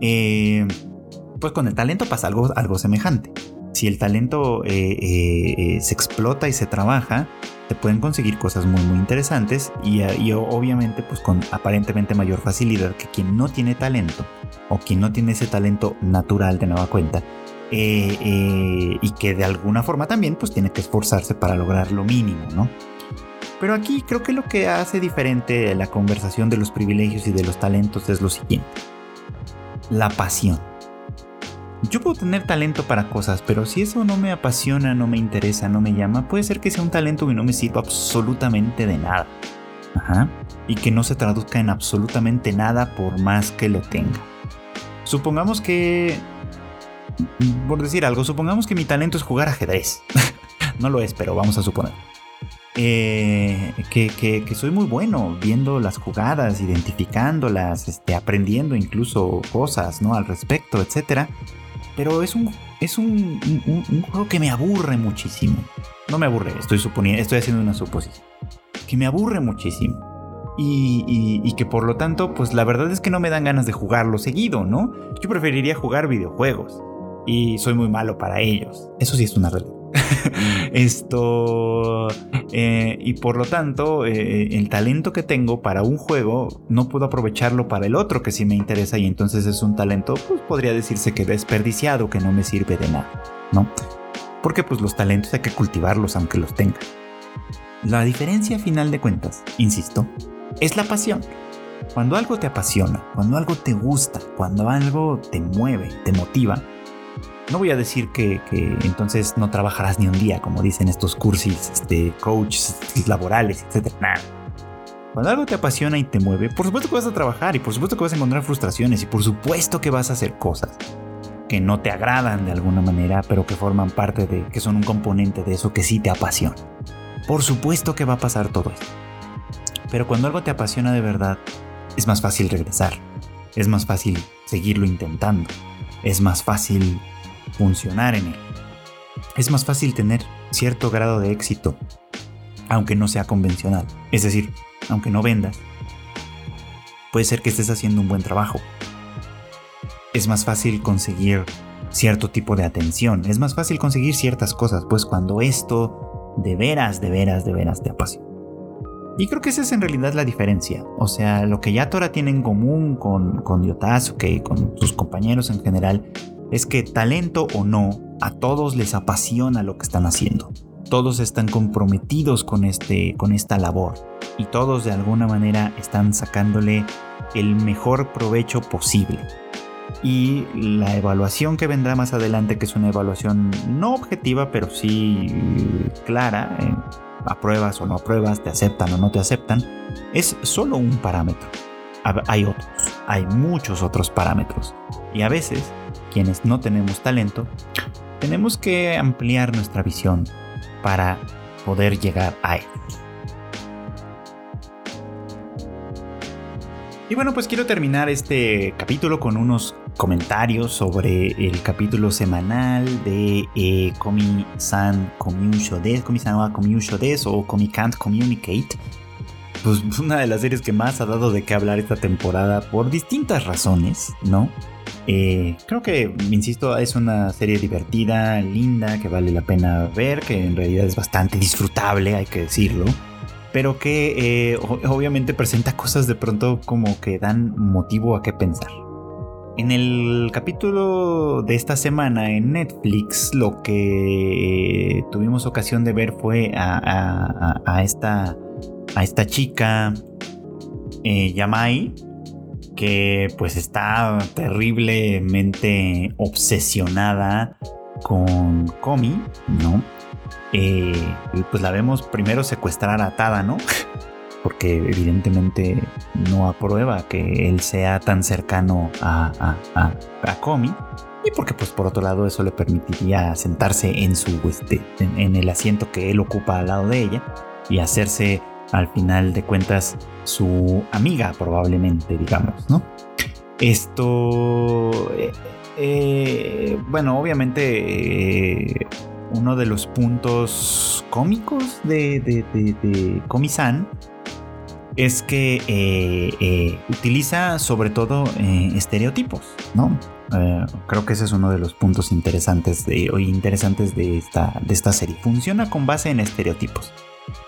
Eh, pues con el talento pasa algo, algo semejante. Si el talento eh, eh, se explota y se trabaja, te pueden conseguir cosas muy muy interesantes y, obviamente pues con aparentemente mayor facilidad que quien no tiene talento o quien no tiene ese talento natural de nueva cuenta y que de alguna forma también pues tiene que esforzarse para lograr lo mínimo, ¿no? Pero aquí creo que lo que hace diferente la conversación de los privilegios y de los talentos es lo siguiente. La pasión. Yo puedo tener talento para cosas, pero si eso no me apasiona, no me interesa, no me llama, puede ser que sea un talento que no me sirva absolutamente de nada. Ajá. Y que no se traduzca en absolutamente nada por más que lo tenga. Supongamos que... Por decir algo, supongamos que mi talento es jugar ajedrez. [laughs] no lo es, pero vamos a suponer. eh, que, soy muy bueno viendo las jugadas, identificándolas, este, aprendiendo incluso cosas ¿no? al respecto, etc. Pero es un, es un, juego que me aburre muchísimo. No me aburre, estoy suponiendo, estoy haciendo una suposición. Que me aburre muchísimo. Y, y, que por lo tanto, pues la verdad es que no me dan ganas de jugarlo seguido, ¿no? Yo preferiría jugar videojuegos. Y soy muy malo para ellos. Eso sí es una realidad. [laughs] Esto. Eh, y por lo tanto, eh, el talento que tengo para un juego no puedo aprovecharlo para el otro que sí me interesa. Y entonces es un talento, pues podría decirse que desperdiciado, que no me sirve de nada, ¿no? Porque pues los talentos hay que cultivarlos aunque los tenga. La diferencia, a final de cuentas, insisto, es la pasión. Cuando algo te apasiona, cuando algo te gusta, cuando algo te mueve, te motiva, no voy a decir que, entonces no trabajarás ni un día, como dicen estos cursis, este, coaches laborales, etc. Cuando algo te apasiona y te mueve, por supuesto que vas a trabajar y por supuesto que vas a encontrar frustraciones y por supuesto que vas a hacer cosas que no te agradan de alguna manera, pero que forman parte de, que son un componente de eso que sí te apasiona. Por supuesto que va a pasar todo esto. Pero cuando algo te apasiona de verdad, es más fácil regresar. Es más fácil seguirlo intentando. Es más fácil funcionar en él. Es más fácil tener cierto grado de éxito, aunque no sea convencional. Es decir, aunque no vendas, puede ser que estés haciendo un buen trabajo. Es más fácil conseguir cierto tipo de atención. Es más fácil conseguir ciertas cosas, pues cuando esto de veras, de veras, de veras te apasiona. Y creo que esa es en realidad la diferencia. O sea, lo que Yatora tiene en común con, con y con sus compañeros en general es que talento o no, a todos les apasiona lo que están haciendo. Todos están comprometidos con, este, con esta labor y todos de alguna manera están sacándole el mejor provecho posible. Y la evaluación que vendrá más adelante, que es una evaluación no objetiva, pero sí clara, eh, apruebas o no apruebas, te aceptan o no te aceptan, es solo un parámetro. Hay otros, hay muchos otros parámetros. Y a veces quienes no tenemos talento, tenemos que ampliar nuestra visión para poder llegar a él. Y bueno, pues quiero terminar este capítulo con unos comentarios sobre el capítulo semanal de eh, Komi-san Komi-san Des o Komi Can't Communicate. Pues [laughs] una de las series que más ha dado de qué hablar esta temporada por distintas razones, ¿no? Eh, creo que, insisto, es una serie divertida, linda, que vale la pena ver, que en realidad es bastante disfrutable, hay que decirlo, pero que eh, obviamente presenta cosas de pronto como que dan motivo a qué pensar. En el capítulo de esta semana en Netflix lo que tuvimos ocasión de ver fue a, esta, a esta chica eh, Yamai, que pues está terriblemente obsesionada con Komi, ¿no? Eh, pues la vemos primero secuestrar a ¿no? [laughs] Porque evidentemente no aprueba que él sea tan cercano a, a, Komi. Y porque pues por otro lado eso le permitiría sentarse en su este, en el asiento que él ocupa al lado de ella y hacerse al final de cuentas su amiga probablemente, digamos, ¿no? Esto, eh, eh, bueno, obviamente eh, uno de los puntos cómicos de, de, es que utiliza sobre todo estereotipos, ¿no? creo que ese es uno de los puntos interesantes de, interesantes de esta, de esta serie. Funciona con base en estereotipos.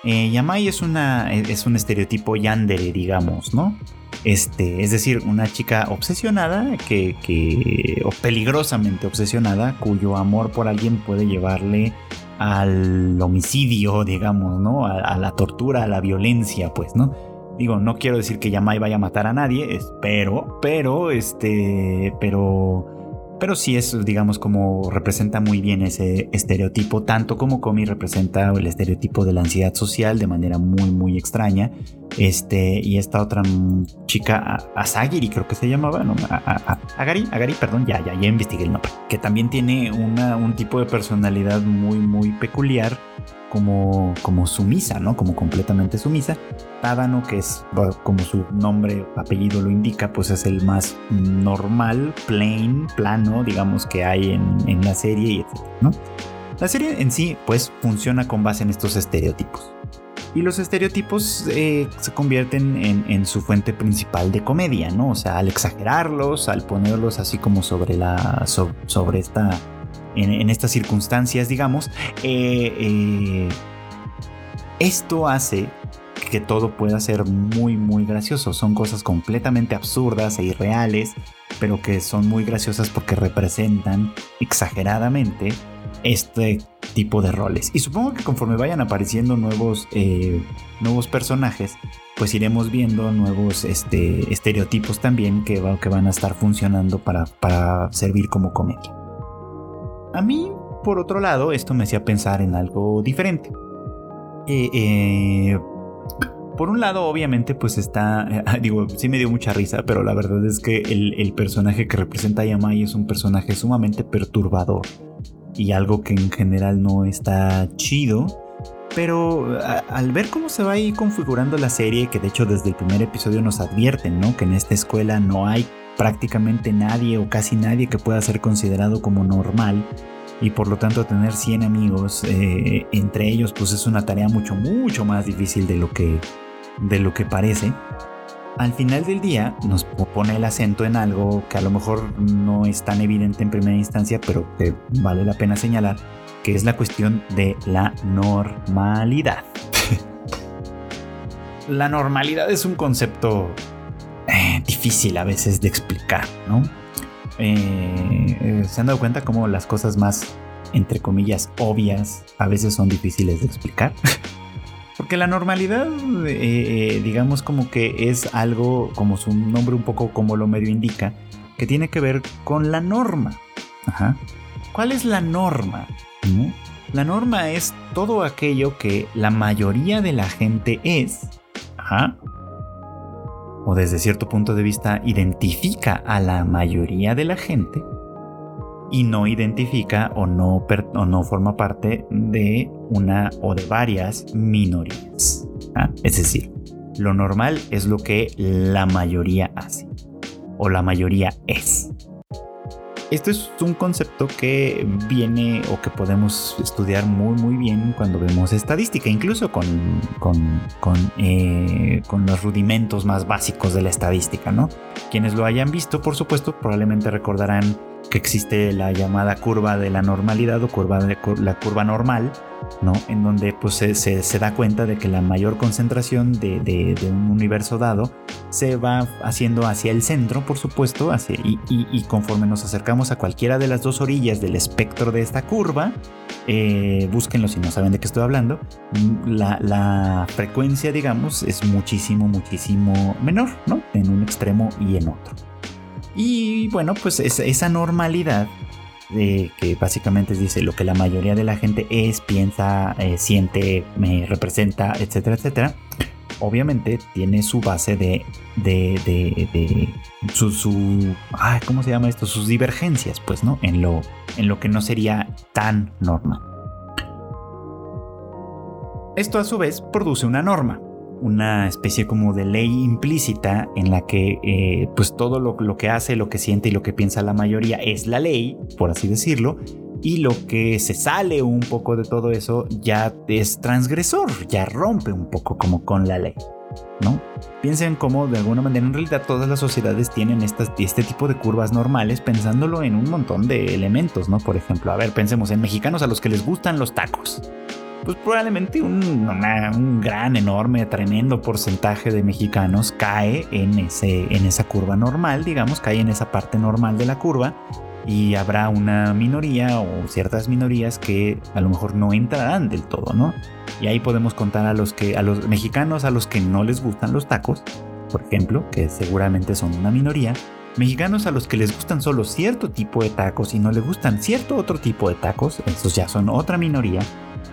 Eh, Yamai es, una, es un estereotipo yandere, digamos, ¿no? Este, es decir, una chica obsesionada, que, o peligrosamente obsesionada, cuyo amor por alguien puede llevarle al homicidio, digamos, ¿no? A, la tortura, a la violencia, pues, ¿no? Digo, no quiero decir que Yamai vaya a matar a nadie, espero, pero, este, pero pero sí es, digamos, como representa muy bien ese estereotipo, tanto como Komi representa el estereotipo de la ansiedad social de manera muy, muy extraña. Este, y esta otra chica, Asagiri creo que se llamaba, ¿no? Agari, Agari, perdón, ya, ya, ya investigué el nombre. Que también tiene una, un tipo de personalidad muy, muy peculiar como, como sumisa, ¿no? Como completamente sumisa. Tadano, que es como su nombre, apellido lo indica, pues es el más normal, plain, plano, digamos, que hay en, la serie y etc. ¿no? La serie en sí, pues, funciona con base en estos estereotipos. Y los estereotipos eh, se convierten en, su fuente principal de comedia, ¿no? O sea, al exagerarlos, al ponerlos así como sobre la. sobre esta. En, estas circunstancias, digamos. Eh, eh, esto hace que todo pueda ser muy, muy gracioso. Son cosas completamente absurdas e irreales, pero que son muy graciosas porque representan exageradamente este tipo de roles. Y supongo que conforme vayan apareciendo nuevos, eh, nuevos personajes, pues iremos viendo nuevos este, estereotipos también que, que van a estar funcionando para, para servir como comedia. A mí, por otro lado, esto me hacía pensar en algo diferente. Eh, eh, por un lado, obviamente, pues está. [laughs] Digo, sí me dio mucha risa, pero la verdad es que el, personaje que representa a Yamai es un personaje sumamente perturbador y algo que en general no está chido. Pero al ver cómo se va ahí configurando la serie, que de hecho desde el primer episodio nos advierten, ¿no? Que en esta escuela no hay prácticamente nadie o casi nadie que pueda ser considerado como normal y por lo tanto tener 100 amigos eh, entre ellos pues es una tarea mucho mucho más difícil de lo que de lo que parece al final del día nos pone el acento en algo que a lo mejor no es tan evidente en primera instancia, pero que vale la pena señalar, que es la cuestión de la normalidad. [laughs] la normalidad es un concepto difícil a veces de explicar, ¿no? Eh, eh, se han dado cuenta cómo las cosas más, entre comillas, obvias a veces son difíciles de explicar. [laughs] Porque la normalidad, eh, eh, digamos como que es algo, como su nombre un poco como lo medio indica, que tiene que ver con la norma. Ajá. ¿Cuál es la norma? La norma es todo aquello que la mayoría de la gente es. Ajá. O desde cierto punto de vista identifica a la mayoría de la gente y no identifica o no, forma parte de una o de varias minorías. ¿ah? Es decir, lo normal es lo que la mayoría hace o la mayoría es. Esto es un concepto que viene o que podemos estudiar muy muy bien cuando vemos estadística, incluso con, con, con, eh, con, los rudimentos más básicos de la estadística, ¿no? Quienes lo hayan visto, por supuesto, probablemente recordarán que existe la llamada curva de la normalidad o curva de la curva normal, ¿no? En donde pues se, se, da cuenta de que la mayor concentración de, de, un universo dado se va haciendo hacia el centro, por supuesto, hacia, y, y, conforme nos acercamos a cualquiera de las dos orillas del espectro de esta curva, eh, búsquenlo si no saben de qué estoy hablando, la, la frecuencia, digamos, es muchísimo, muchísimo menor, ¿no? En un extremo y en otro. Y bueno, pues esa normalidad de que básicamente dice lo que la mayoría de la gente es, piensa, eh, siente, me representa, etcétera, etcétera. Obviamente tiene su base de, de, de, su, su ¿cómo se llama esto? Sus divergencias, pues, ¿no? En lo, en lo que no sería tan normal. Esto a su vez produce una norma una especie como de ley implícita en la que eh, pues todo lo, lo, que hace, lo que siente y lo que piensa la mayoría es la ley, por así decirlo, y lo que se sale un poco de todo eso ya es transgresor, ya rompe un poco como con la ley. ¿No? Piensen cómo de alguna manera en realidad todas las sociedades tienen estas, este tipo de curvas normales pensándolo en un montón de elementos, ¿no? Por ejemplo, a ver, pensemos en mexicanos a los que les gustan los tacos pues probablemente un, gran, enorme, tremendo porcentaje de mexicanos cae en, ese, en esa curva normal, digamos, cae en esa parte normal de la curva y habrá una minoría o ciertas minorías que a lo mejor no entrarán del todo, ¿no? Y ahí podemos contar a los que a los mexicanos a los que no les gustan los tacos, por ejemplo, que seguramente son una minoría, mexicanos a los que les gustan solo cierto tipo de tacos y no les gustan cierto otro tipo de tacos, estos ya son otra minoría,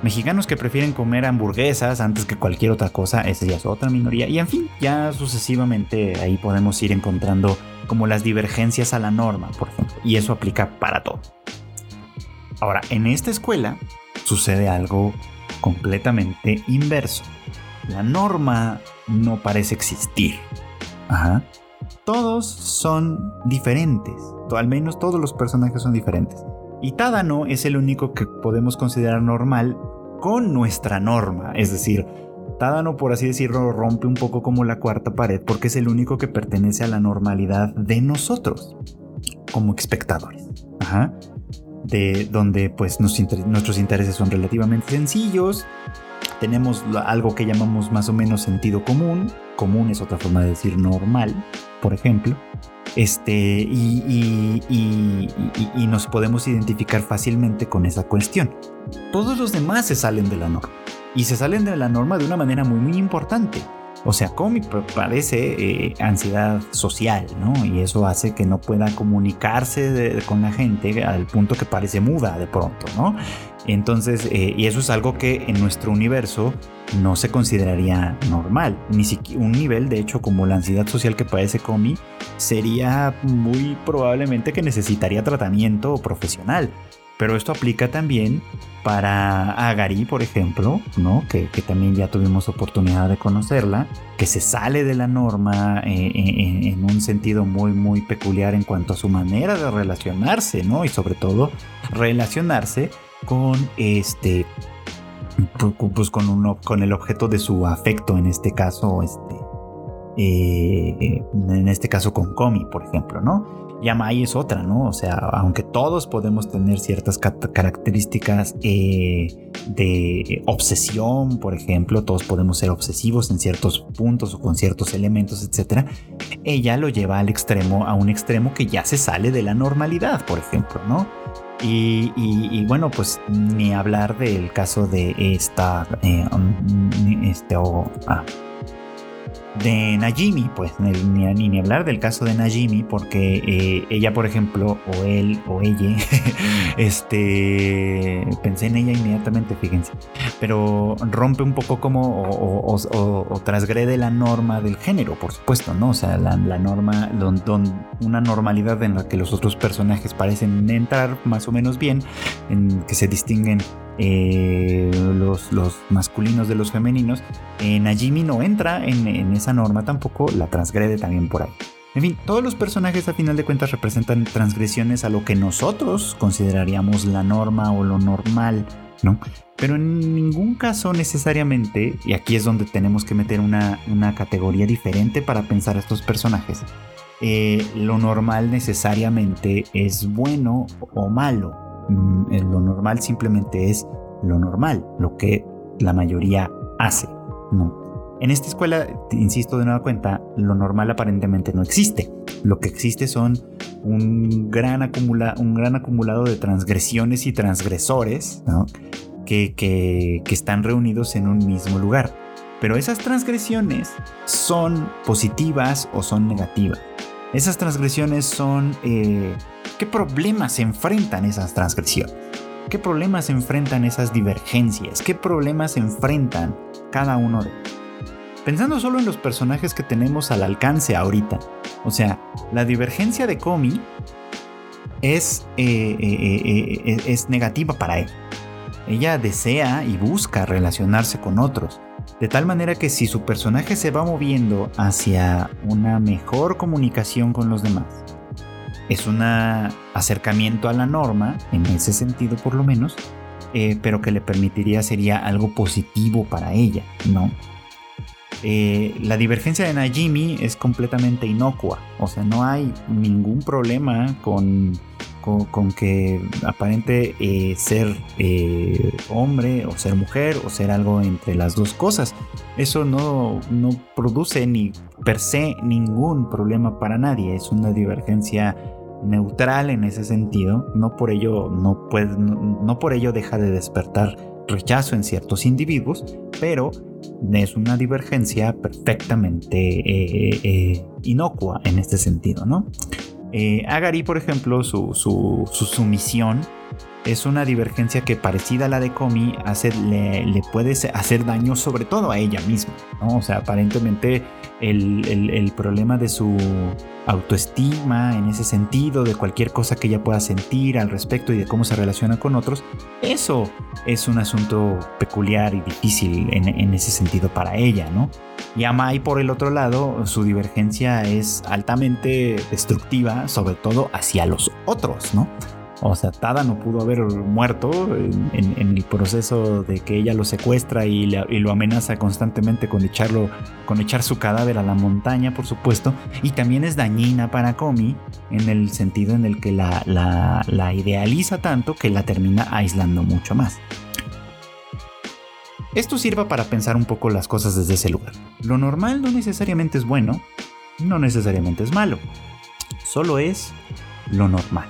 mexicanos que prefieren comer hamburguesas antes que cualquier otra cosa, esa ya es otra minoría. Y en fin, ya sucesivamente ahí podemos ir encontrando como las divergencias a la norma, por ejemplo. Y eso aplica para todo. Ahora, en esta escuela sucede algo completamente inverso. La norma no parece existir. Ajá. Todos son diferentes. Al menos todos los personajes son diferentes. Y Tadano es el único que podemos considerar normal con nuestra norma. Es decir, Tadano, por así decirlo, rompe un poco como la cuarta pared porque es el único que pertenece a la normalidad de nosotros, como espectadores. De donde pues nuestros intereses son relativamente sencillos. Tenemos algo que llamamos más o menos sentido común. Común es otra forma de decir normal, por ejemplo. Este, y, y nos podemos identificar fácilmente con esa cuestión. Todos los demás se salen de la norma y se salen de la norma de una manera muy muy importante. O sea, cómic parece eh, ansiedad social, ¿no? Y eso hace que no pueda comunicarse con la gente al punto que parece muda de pronto, ¿no? Entonces, eh, y eso es algo que en nuestro universo no se consideraría normal. Ni siquiera un nivel, de hecho, como la ansiedad social que padece Comi, sería muy probablemente que necesitaría tratamiento profesional. Pero esto aplica también para Agari, por ejemplo, ¿no? Que, también ya tuvimos oportunidad de conocerla, que se sale de la norma eh, eh, en, un sentido muy, muy peculiar en cuanto a su manera de relacionarse, ¿no? Y sobre todo relacionarse con este, pues con, uno, con el objeto de su afecto, en este caso, este, eh, en este caso con Komi, por ejemplo, ¿no? Yamai es otra, ¿no? O sea, aunque todos podemos tener ciertas características eh, de obsesión, por ejemplo, todos podemos ser obsesivos en ciertos puntos o con ciertos elementos, etc. Ella lo lleva al extremo, a un extremo que ya se sale de la normalidad, por ejemplo, ¿no? Y, bueno, pues ni hablar del caso de esta, eh, um, este, o, ah, de Najimi, pues ni, ni, hablar del caso de Najimi, porque eh, ella, por ejemplo, o él o ella, [laughs] este, pensé en ella inmediatamente, fíjense, pero rompe un poco como o, transgrede la norma del género, por supuesto, ¿no? O sea, la, norma, don, una normalidad en la que los otros personajes parecen entrar más o menos bien, en que se distinguen eh, los, masculinos de los femeninos, eh, Najimi no entra en, esa norma tampoco, la transgrede también por ahí. En fin, todos los personajes a final de cuentas representan transgresiones a lo que nosotros consideraríamos la norma o lo normal, ¿no? Pero en ningún caso necesariamente, y aquí es donde tenemos que meter una, categoría diferente para pensar a estos personajes, eh, lo normal necesariamente es bueno o malo. Mm, lo normal simplemente es lo normal, lo que la mayoría hace. No. En esta escuela, insisto de nueva cuenta, lo normal aparentemente no existe. Lo que existe son un gran, acumula un gran acumulado de transgresiones y transgresores que, que, están reunidos en un mismo lugar. Pero esas transgresiones son positivas o son negativas. Esas transgresiones son eh, ¿Qué problemas enfrentan esas transgresiones? ¿Qué problemas enfrentan esas divergencias? ¿Qué problemas enfrentan cada uno de ellos? Pensando solo en los personajes que tenemos al alcance ahorita. O sea, la divergencia de Komi es, eh, eh, eh, es negativa para él. Ella desea y busca relacionarse con otros. De tal manera que si su personaje se va moviendo hacia una mejor comunicación con los demás, es un acercamiento a la norma, en ese sentido por lo menos, eh, pero que le permitiría sería algo positivo para ella, ¿no? Eh, la divergencia de Najimi es completamente inocua, o sea, no hay ningún problema con, con, que aparente eh, ser hombre o ser mujer o ser algo entre las dos cosas. Eso no, no produce ni per se ningún problema para nadie, es una divergencia neutral en ese sentido, no por ello, no, no, por ello deja de despertar rechazo en ciertos individuos, pero es una divergencia perfectamente eh, eh, inocua en este sentido, ¿no? Eh, Agari, por ejemplo, su, su, sumisión es una divergencia que parecida a la de Komi hace, le, puede hacer daño sobre todo a ella misma, ¿no? O sea, aparentemente el, problema de su autoestima en ese sentido, de cualquier cosa que ella pueda sentir al respecto y de cómo se relaciona con otros, eso es un asunto peculiar y difícil en, ese sentido para ella, ¿no? Y a por el otro lado, su divergencia es altamente destructiva, sobre todo hacia los otros, ¿no? O sea, Tada no pudo haber muerto en, el proceso de que ella lo secuestra y, lo amenaza constantemente con echarlo, con echar su cadáver a la montaña, por supuesto. Y también es dañina para Komi en el sentido en el que la, la idealiza tanto que la termina aislando mucho más. Esto sirva para pensar un poco las cosas desde ese lugar. Lo normal no necesariamente es bueno, no necesariamente es malo. Solo es lo normal.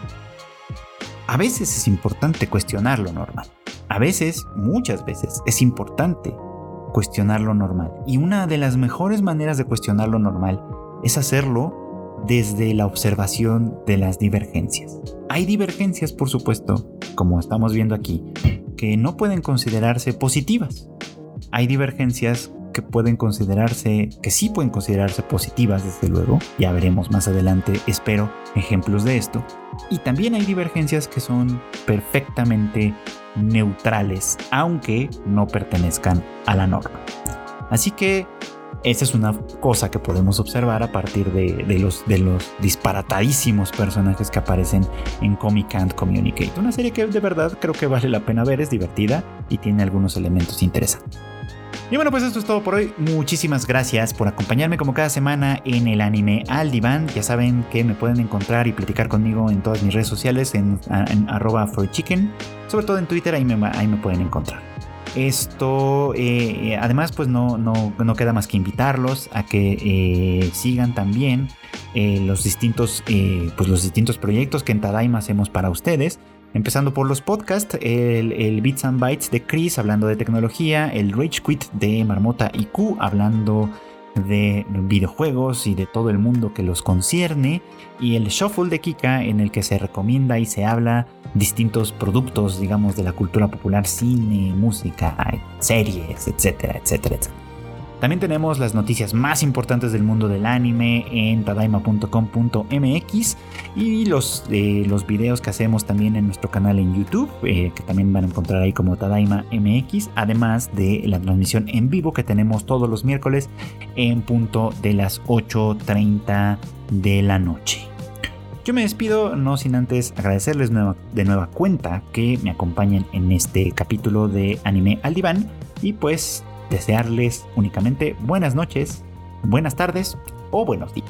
A veces es importante cuestionar lo normal. A veces, muchas veces, es importante cuestionar lo normal. Y una de las mejores maneras de cuestionar lo normal es hacerlo desde la observación de las divergencias. Hay divergencias, por supuesto, como estamos viendo aquí, que no pueden considerarse positivas. Hay divergencias que pueden considerarse, que sí pueden considerarse positivas, desde luego. Ya veremos más adelante, espero, ejemplos de esto. Y también hay divergencias que son perfectamente neutrales, aunque no pertenezcan a la norma. Así que esa es una cosa que podemos observar a partir de, los, de los disparatadísimos personajes que aparecen en Comic Can't Communicate. Una serie que de verdad creo que vale la pena ver, es divertida y tiene algunos elementos interesantes. Y bueno, pues esto es todo por hoy. Muchísimas gracias por acompañarme como cada semana en el anime al diván. Ya saben que me pueden encontrar y platicar conmigo en todas mis redes sociales en, arroba chicken. Sobre todo en Twitter, ahí me, pueden encontrar. Esto, eh, además, pues no, no, no, queda más que invitarlos a que eh, sigan también eh, los, distintos, pues los distintos proyectos que en Tadaima hacemos para ustedes. Empezando por los podcasts, el, Bits and Bytes de Chris hablando de tecnología, el Rage Quit de Marmota y Q hablando de videojuegos y de todo el mundo que los concierne, y el Shuffle de Kika en el que se recomienda y se habla distintos productos, digamos, de la cultura popular, cine, música, series, etcétera, etcétera, etcétera. También tenemos las noticias más importantes del mundo del anime en tadaima.com.mx y los, eh, los videos que hacemos también en nuestro canal en YouTube, eh, que también van a encontrar ahí como Tadaima MX, además de la transmisión en vivo que tenemos todos los miércoles en punto de las 8.30 de la noche. Yo me despido no sin antes agradecerles de nueva cuenta que me acompañen en este capítulo de Anime al Diván y pues desearles únicamente buenas noches, buenas tardes o buenos días.